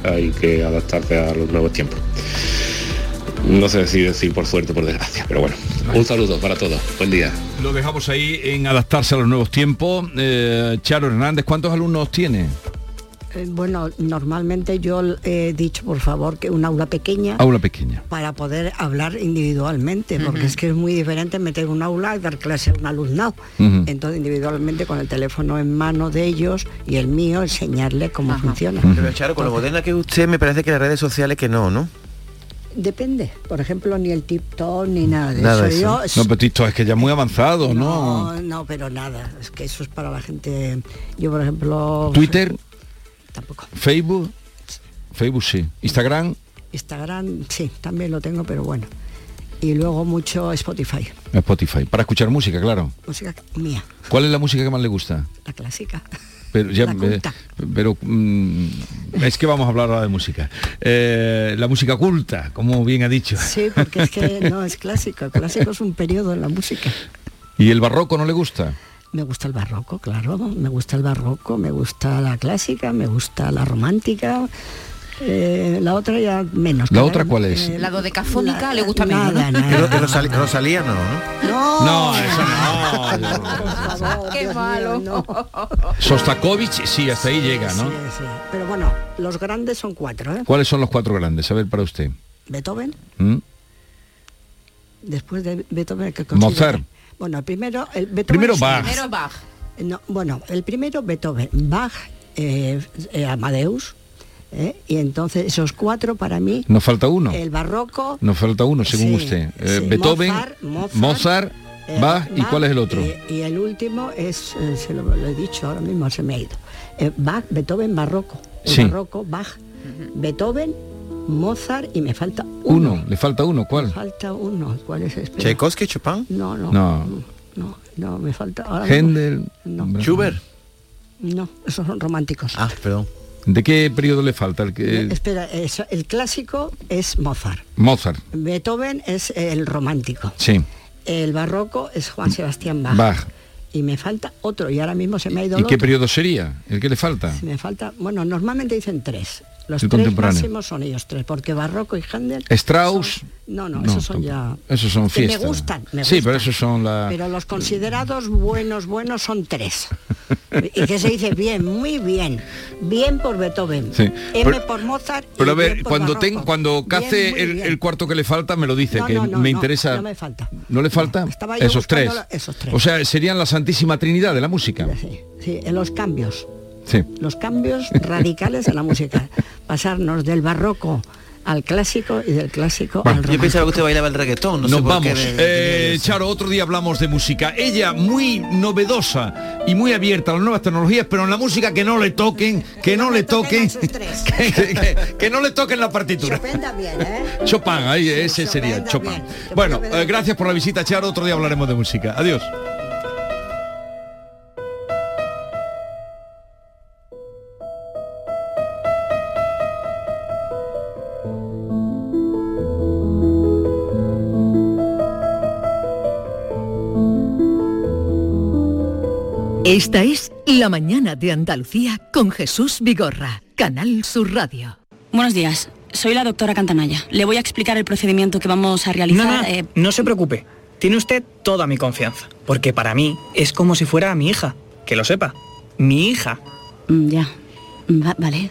hay que adaptarse a los nuevos tiempos. No sé si decir por suerte o por desgracia, pero bueno. Un saludo para todos. Buen día. Lo dejamos ahí en adaptarse a los nuevos tiempos. Eh, Charo Hernández, ¿cuántos alumnos tiene? Eh, Bueno, normalmente yo he dicho, por favor, que un aula pequeña Aula pequeña. para poder hablar individualmente, porque es que es muy diferente meter un aula y dar clase a un alumnado. Entonces, individualmente, con el teléfono en mano de ellos y el mío, enseñarle cómo funciona. Pero Charo, con lo moderna que es usted, me parece que las redes sociales que no, ¿no? Depende, por ejemplo, ni el TikTok ni nada de Nada eso. eso. Yo No, pero esto es que ya es muy avanzado, ¿no? no, no, pero nada, es que eso es para la gente. Yo, por ejemplo, Twitter, tampoco. Facebook, Facebook sí. Instagram, Instagram, sí, también lo tengo, pero bueno. Y luego mucho Spotify, Spotify. Para escuchar música, claro. música mía, ¿Cuál es la música que más le gusta? la clásica. *laughs* Pero, ya, eh, pero mm, es que vamos a hablar ahora de música. Eh, la música culta, como bien ha dicho. Sí, porque es que *laughs* no es clásico, el clásico es un periodo en la música. ¿Y el barroco no le gusta? Me gusta el barroco, claro, me gusta el barroco, me gusta la clásica, me gusta la romántica. Eh, la otra ya menos. ¿La que otra cuál es? eh, La dodecafónica le gusta menos, nada, ¿no? nada. Rosalía no, ¿no? No, No, eso no. Qué malo. Sostakovich, sí, hasta ahí llega, ¿no? Sí, sí. Pero bueno, los grandes son cuatro, ¿eh? ¿Cuáles son los cuatro grandes? A ver, para usted. Beethoven, ¿Mm? después de Beethoven que considera- Mozart. Bueno, el primero, el Beethoven Primero. Bach. Primero Bach. No, bueno, el primero Beethoven, Bach, eh, eh, Amadeus, ¿eh? y entonces esos cuatro para mí, Nos falta uno. el barroco, Nos falta uno, según Sí, usted. Eh, sí, Beethoven, Mozart, Mozart, Mozart, eh, Bach, ¿y Bach, cuál es el otro? y el último es, eh, se lo, lo he dicho ahora mismo, se me ha ido. Eh, Bach, Beethoven, barroco. El Sí. barroco, Bach, Beethoven, Mozart y me falta uno. uno. le falta uno, ¿cuál? Falta uno. ¿Cuál es? Espera. Tchaikovsky, Chopin, No, no, No. no, no, me falta. Ahora Händel. No. Schubert. No, esos son románticos. Ah, perdón. ¿De qué periodo le falta? El que, Espera, es- el clásico es Mozart. Mozart, Beethoven es el romántico. sí. El barroco es Juan Sebastián Bach. Bach. Y me falta otro, y ahora mismo se me ha ido ¿Y el qué otro. periodo sería? ¿El que le falta? Me falta, bueno, normalmente dicen tres. Los El tres máximos son ellos tres, porque barroco y Händel. Strauss. No, no, No, esos son ya. Esos son que me fiestas. gustan, me sí, gustan. pero esos son la... Pero los considerados buenos, buenos son tres. y que se dice bien, muy bien. Bien por Beethoven. Sí. M por Mozart. Pero a ver, cuando, ten- cuando cace el, cuarto que le falta, me lo dice, No, que no, me interesa... no me falta. ¿No le falta? estaba yo Esos tres. la- esos tres. O sea, serían la Santísima Trinidad de la música. Sí, en los cambios. Sí. Los cambios radicales en la música. *laughs* Pasarnos del barroco al clásico y del clásico Bueno, al yo pensaba que usted bailaba el reggaetón, no sé Nos por qué vamos. de- Eh, Charo, otro día hablamos de música. Ella muy novedosa y muy abierta a las nuevas tecnologías, pero en la música que no le toquen, que no le toquen, que, *laughs* que- que- que no le toquen la partitura. Chopin, ahí ese sería Chopin. Bueno, eh, gracias por la visita, Charo. Otro día hablaremos de música. Adiós. Esta es La mañana de Andalucía con Jesús Vigorra, Canal Sur Radio. Buenos días, soy la doctora Cantanaya. Le voy a explicar el procedimiento que vamos a realizar. No, no, eh, no se preocupe. Tiene usted toda mi confianza. Porque para mí es como si fuera mi hija. Que lo sepa. Mi hija. mm, ya. Va- vale.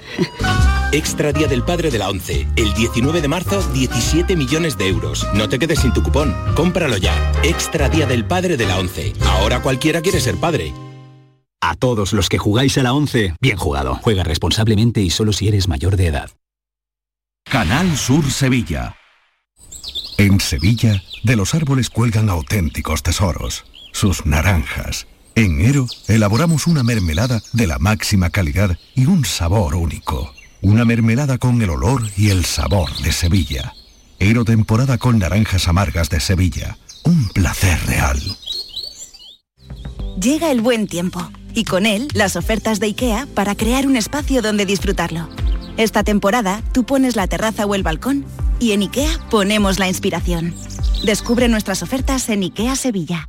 *laughs* Extra Día del Padre de la ONCE. El 19 de marzo, 17 millones de euros. No te quedes sin tu cupón. Cómpralo ya. Extra Día del Padre de la ONCE. Ahora cualquiera quiere ser padre. A todos los que jugáis a la 11, bien jugado. Juega responsablemente y solo si eres mayor de edad. Canal Sur Sevilla. En Sevilla, de los árboles cuelgan auténticos tesoros, sus naranjas. En Ero, elaboramos una mermelada de la máxima calidad y un sabor único. Una mermelada con el olor y el sabor de Sevilla. Ero temporada con naranjas amargas de Sevilla. Un placer real. Llega el buen tiempo y con él las ofertas de IKEA para crear un espacio donde disfrutarlo. Esta temporada tú pones la terraza o el balcón y en IKEA ponemos la inspiración. Descubre nuestras ofertas en IKEA Sevilla.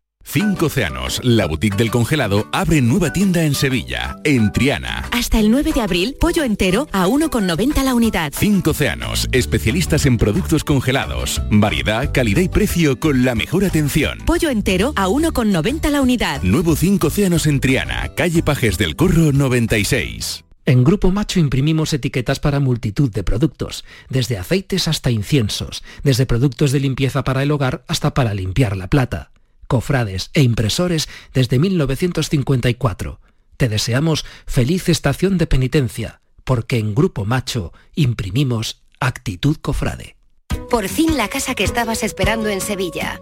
Cinco Océanos, la boutique del congelado, abre nueva tienda en Sevilla, en Triana. Hasta el 9 de abril, pollo entero a 1,90 la unidad. Cinco Océanos, especialistas en productos congelados. Variedad, calidad y precio con la mejor atención. Pollo entero a 1,90 la unidad. Nuevo Cinco Océanos en Triana, calle Pajes del Corro 96. En Grupo Macho imprimimos etiquetas para multitud de productos, desde aceites hasta inciensos, desde productos de limpieza para el hogar hasta para limpiar la plata, cofrades e impresores desde 1954. Te deseamos feliz estación de penitencia, porque en Grupo Macho imprimimos actitud cofrade. Por fin la casa que estabas esperando en Sevilla.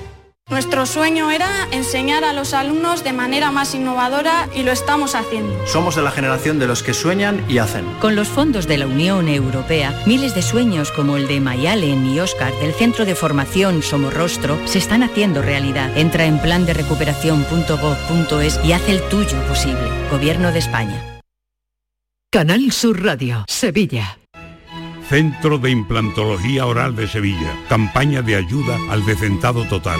Nuestro sueño era enseñar a los alumnos de manera más innovadora y lo estamos haciendo. Somos de la generación de los que sueñan y hacen. Con los fondos de la Unión Europea, miles de sueños como el de Mayalen y Oscar del Centro de Formación Somorrostro se están haciendo realidad. Entra en plan de recuperación.gov.es y haz el tuyo posible. Gobierno de España. Canal Sur Radio, Sevilla. Centro de Implantología Oral de Sevilla. Campaña de ayuda al decentado total.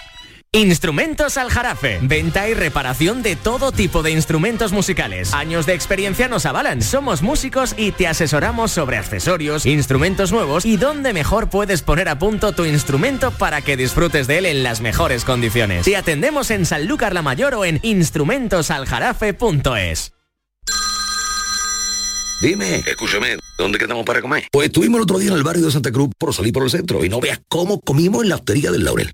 Instrumentos Aljarafe. Venta y reparación de todo tipo de instrumentos musicales. Años de experiencia nos avalan. Somos músicos y te asesoramos sobre accesorios, instrumentos nuevos y dónde mejor puedes poner a punto tu instrumento para que disfrutes de él en las mejores condiciones. Te atendemos en Sanlúcar la Mayor o en instrumentosaljarafe.es. Dime, escúchame, ¿dónde quedamos para comer? Pues estuvimos el otro día en el barrio de Santa Cruz por salir por el centro y no veas cómo comimos en la hostería del Laurel.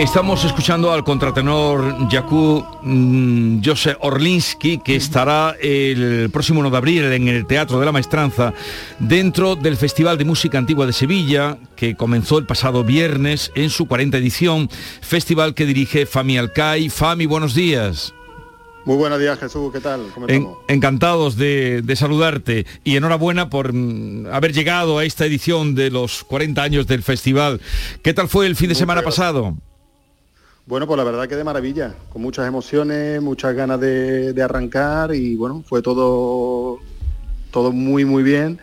Estamos escuchando al contratenor Jakub mm, José Orlinsky, que estará el próximo 1 de abril en el Teatro de la Maestranza, dentro del Festival de Música Antigua de Sevilla, que comenzó el pasado viernes en su 40 edición, festival que dirige Fami Alcay. Fami, buenos días. Muy buenos días Jesús, ¿qué tal? encantados de, saludarte y enhorabuena por mm, haber llegado a esta edición de los 40 años del festival. ¿Qué tal fue el fin de semana pasado? Bueno, pues la verdad que de maravilla, con muchas emociones, muchas ganas de, arrancar y bueno, fue todo, todo muy muy bien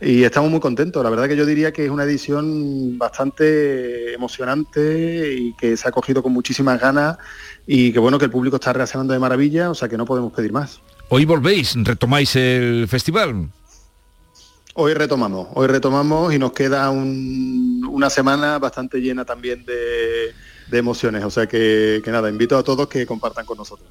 y estamos muy contentos. La verdad que yo diría que es una edición bastante emocionante y que se ha cogido con muchísimas ganas y que bueno que el público está reaccionando de maravilla, o sea que no podemos pedir más. Hoy volvéis, retomáis el festival. Hoy retomamos, hoy retomamos y nos queda una semana bastante llena también de, de emociones. O sea que, nada, invito a todos que compartan con nosotros.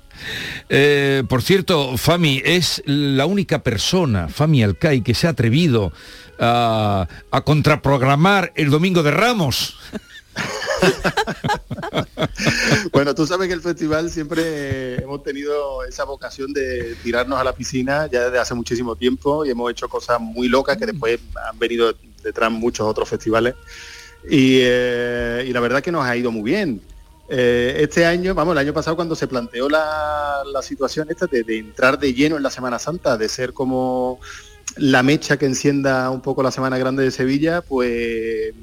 Eh, por cierto, Fami es la única persona, Fami Alcai, que se ha atrevido a, a contraprogramar el Domingo de Ramos. *laughs* bueno, tú sabes que el festival siempre hemos tenido esa vocación de tirarnos a la piscina ya desde hace muchísimo tiempo y hemos hecho cosas muy locas que después han venido detrás muchos otros festivales eh, y, la verdad que nos ha ido muy bien. Eh, este año, vamos, el año pasado cuando se planteó la, situación esta de, entrar de lleno en la Semana Santa, de ser como la mecha que encienda un poco la Semana Grande de Sevilla, pues eh,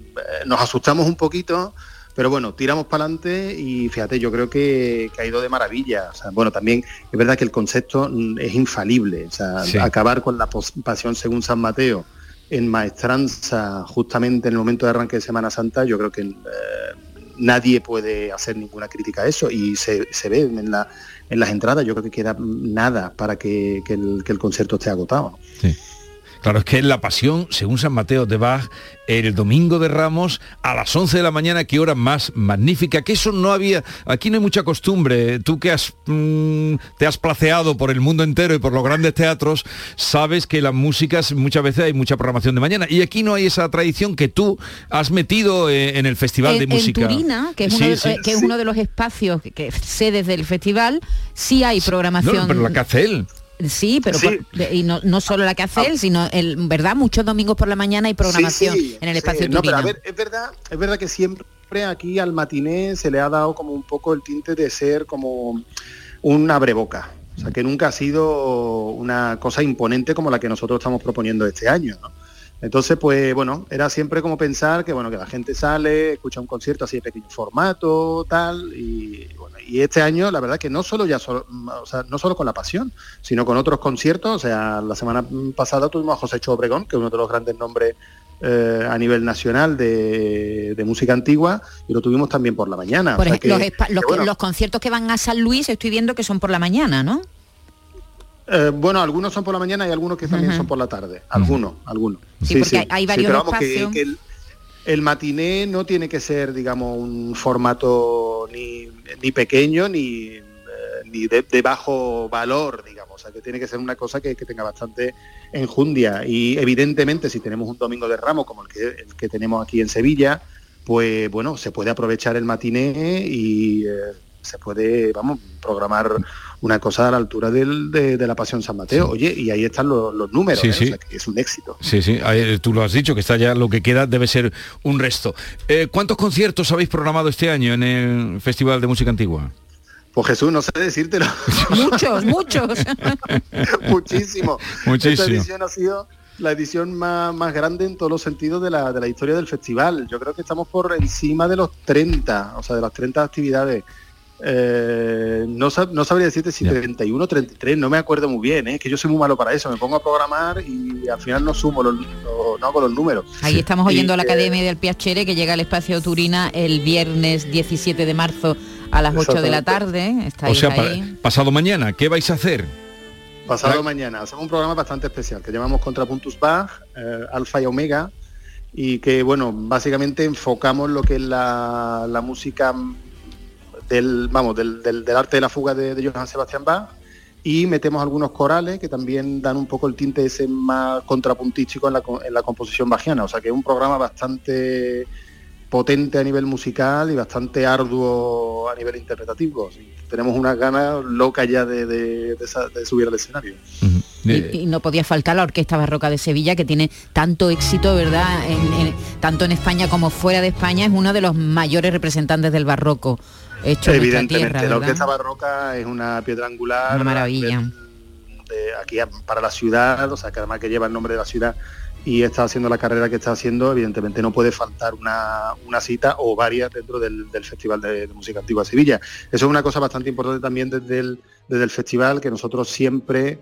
nos asustamos un poquito, pero bueno, tiramos para adelante y fíjate, yo creo que, ha ido de maravilla. bueno, también es verdad que el concepto mm, es infalible, o sea, acabar con la pasión según San Mateo en maestranza justamente en el momento de arranque de Semana Santa, yo creo que eh, nadie puede hacer ninguna crítica a eso y se, ve en, la, en las entradas, yo creo que queda nada para que, que el, concierto esté agotado. Claro, es que la pasión, según San Mateo de Bach, el domingo de Ramos a las 11 de la mañana, qué hora más magnífica, que eso no había, aquí no hay mucha costumbre, tú que has, mm, te has placeado por el mundo entero y por los grandes teatros, sabes que las músicas muchas veces hay mucha programación de mañana y aquí no hay esa tradición que tú has metido eh, en el Festival de Música. En Turina, que es, uno, que es uno de los espacios que, sedes del festival, sí hay programación. No, pero la que hace él. Sí, pero y no, no, solo la que hace él, sino el verdad muchos domingos por la mañana hay programación en el espacio No, pero a ver, es verdad, es verdad que siempre aquí al matiné se le ha dado como un poco el tinte de ser como un abreboca. O sea, que nunca ha sido una cosa imponente como la que nosotros estamos proponiendo este año, Entonces, pues bueno, era siempre como pensar que bueno, que la gente sale, escucha un concierto así de pequeño formato, tal, y y este año la verdad que no solo ya no solo con la pasión, sino con otros conciertos, o sea, la semana pasada tuvimos a José Obregón, que es uno de los grandes nombres eh, a nivel nacional de, música antigua y lo tuvimos también por la mañana. Por los, conciertos que van a San Luis estoy viendo que son por la mañana, ¿no? Eh, bueno, algunos son por la mañana y algunos que también son por la tarde. Algunos, algunos. Sí, porque hay varios espacios. el, matiné no tiene que ser, digamos, un formato ni, ni pequeño ni, eh, ni de, bajo valor, digamos. O sea, que tiene que ser una cosa que, tenga bastante enjundia. Y evidentemente, si tenemos un domingo de ramo como el que, el que tenemos aquí en Sevilla, pues bueno, se puede aprovechar el matiné y eh, se puede, vamos, programar una cosa a la altura del, de, la Pasión San Mateo. Oye, y ahí están los, números, ¿eh? es un éxito. Sí, sí, tú lo has dicho, que está ya lo que queda debe ser un resto. Eh, ¿Cuántos conciertos habéis programado este año en el Festival de Música Antigua? Pues Jesús, no sé decírtelo. *laughs* muchos, muchos. *laughs* Muchísimo. Muchísimo. Esta edición ha sido la edición más, más, grande en todos los sentidos de la, de la historia del festival. Yo creo que estamos por encima de los 30, o sea, de las 30 actividades. Eh, no, no, sabría decirte si 31 33, no me acuerdo muy bien, ¿eh? que yo soy muy malo para eso, me pongo a programar y al final no sumo los, no hago los números. Ahí estamos oyendo a la Academia del Piacere que llega al espacio Turina el viernes 17 de marzo a las 8 de la tarde. o sea, pasado mañana, ¿qué vais a hacer? Pasado mañana, hacemos un programa bastante especial que llamamos Contrapuntus Bach, eh, Alfa y Omega, y que, bueno, básicamente enfocamos lo que es la, la música del, vamos, del, del, arte de la fuga de, de Johann Sebastian Bach y metemos algunos corales que también dan un poco el tinte ese más contrapuntístico en la, en la composición bajiana. O sea que es un programa bastante potente a nivel musical y bastante arduo a nivel interpretativo. Tenemos unas ganas locas ya de, de, subir al escenario. y, no podía faltar la Orquesta Barroca de Sevilla, que tiene tanto éxito, ¿verdad? tanto en España como fuera de España, es uno de los mayores representantes del barroco. Evidentemente, la orquesta barroca es una piedra angular. Una maravilla. De, aquí para la ciudad, o sea, que además que lleva el nombre de la ciudad y está haciendo la carrera que está haciendo, evidentemente no puede faltar una, cita o varias dentro del, Festival de, Música Antigua Sevilla. Eso es una cosa bastante importante también desde el, desde el festival, que nosotros siempre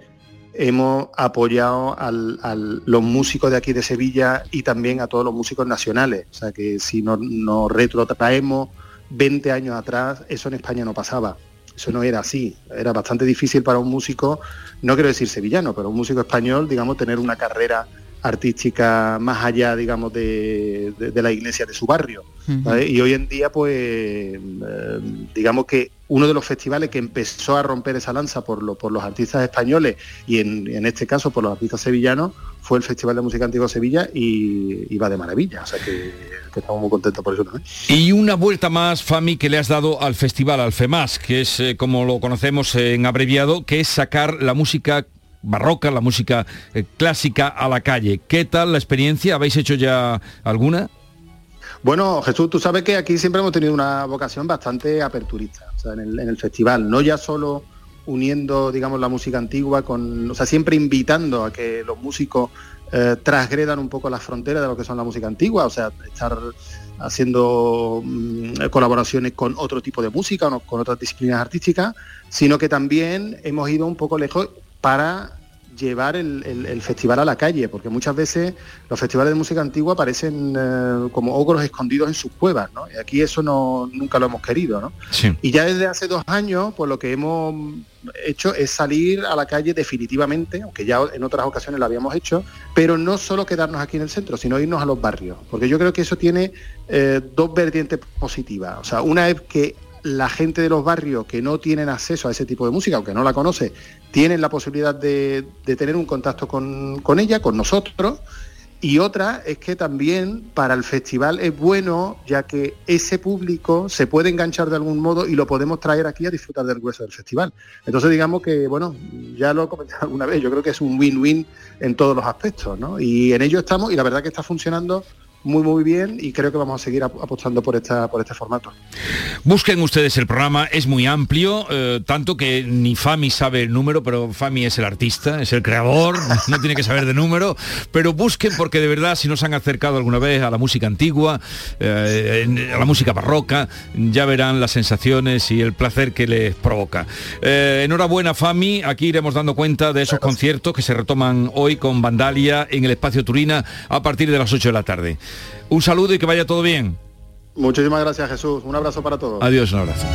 hemos apoyado a los músicos de aquí de Sevilla y también a todos los músicos nacionales. O sea que si nos, nos retrotraemos 20 años atrás eso en España no pasaba. Eso no era así. Era bastante difícil para un músico, no quiero decir sevillano, pero un músico español, digamos, tener una carrera artística más allá, digamos, de, la iglesia de su barrio. Y hoy en día, pues, eh, digamos que uno de los festivales que empezó a romper esa lanza por, por los artistas españoles y en, este caso por los artistas sevillanos fue el Festival de Música Antigua Sevilla y, va de maravilla. O sea que, estamos muy contentos por eso también. Y una vuelta más, Fami, que le has dado al festival, al FEMAS, que es eh, como lo conocemos en abreviado, que es sacar la música barroca, la música eh, clásica a la calle. ¿Qué tal la experiencia? ¿Habéis hecho ya alguna? Bueno, Jesús, tú sabes que aquí siempre hemos tenido una vocación bastante aperturista, o sea, en el, festival, no ya solo uniendo, digamos, la música antigua con, o sea, siempre invitando a que los músicos eh, transgredan un poco las fronteras de lo que son la música antigua, o sea, estar haciendo mm, colaboraciones con otro tipo de música o con otras disciplinas artísticas, sino que también hemos ido un poco lejos para llevar el, festival a la calle, porque muchas veces los festivales de música antigua parecen eh, como ogros escondidos en sus cuevas, ¿no? Y aquí eso no, nunca lo hemos querido, ¿no? Y ya desde hace dos años, pues lo que hemos hecho es salir a la calle definitivamente, aunque ya en otras ocasiones lo habíamos hecho, pero no solo quedarnos aquí en el centro, sino irnos a los barrios, porque yo creo que eso tiene eh, dos vertientes positivas. O sea, una es que la gente de los barrios que no tienen acceso a ese tipo de música, aunque no la conoce, tienen la posibilidad de, tener un contacto con, ella, con nosotros. Y otra es que también para el festival es bueno, ya que ese público se puede enganchar de algún modo y lo podemos traer aquí a disfrutar del grueso del festival. Entonces digamos que, bueno, ya lo he comentado alguna vez, yo creo que es un win-win en todos los aspectos, ¿no? Y en ello estamos y la verdad que está funcionando muy muy bien y creo que vamos a seguir apostando por esta por este formato. Busquen ustedes el programa, es muy amplio, eh, tanto que ni Fami sabe el número, pero Fami es el artista, es el creador, no tiene que saber de número, pero busquen porque de verdad si nos han acercado alguna vez a la música antigua, eh, a la música barroca, ya verán las sensaciones y el placer que les provoca. Eh, enhorabuena Fami, aquí iremos dando cuenta de esos conciertos que se retoman hoy con Vandalia en el espacio Turina a partir de las 8 de la tarde. Un saludo y que vaya todo bien. Muchísimas gracias Jesús. Un abrazo para todos. Adiós, un abrazo.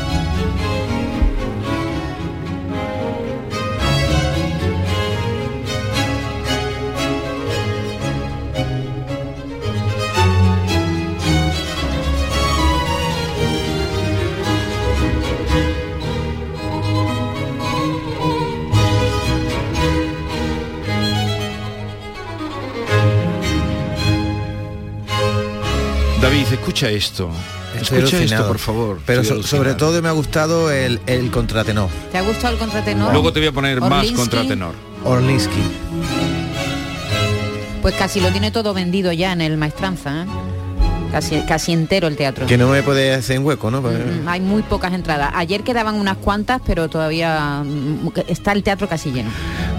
Escucha esto. Escucha esto, por favor. Pero sobre todo me ha gustado el, contratenor. ¿Te ha gustado el contratenor? Luego te voy a poner más contratenor. Orlinsky. Pues casi lo tiene todo vendido ya en el Maestranza. ¿eh? Casi, casi entero el teatro. Que no me puede hacer en hueco, ¿no? Mm, hay muy pocas entradas. Ayer quedaban unas cuantas, pero todavía mm, está el teatro casi lleno.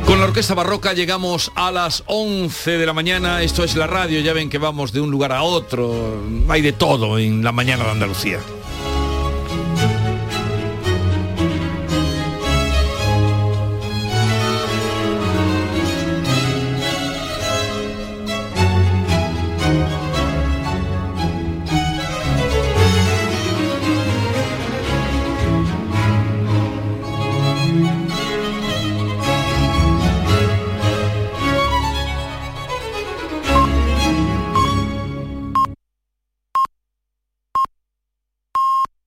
Con la Orquesta Barroca llegamos a las 11 de la mañana. Esto es la radio. Ya ven que vamos de un lugar a otro. Hay de todo en la mañana de Andalucía.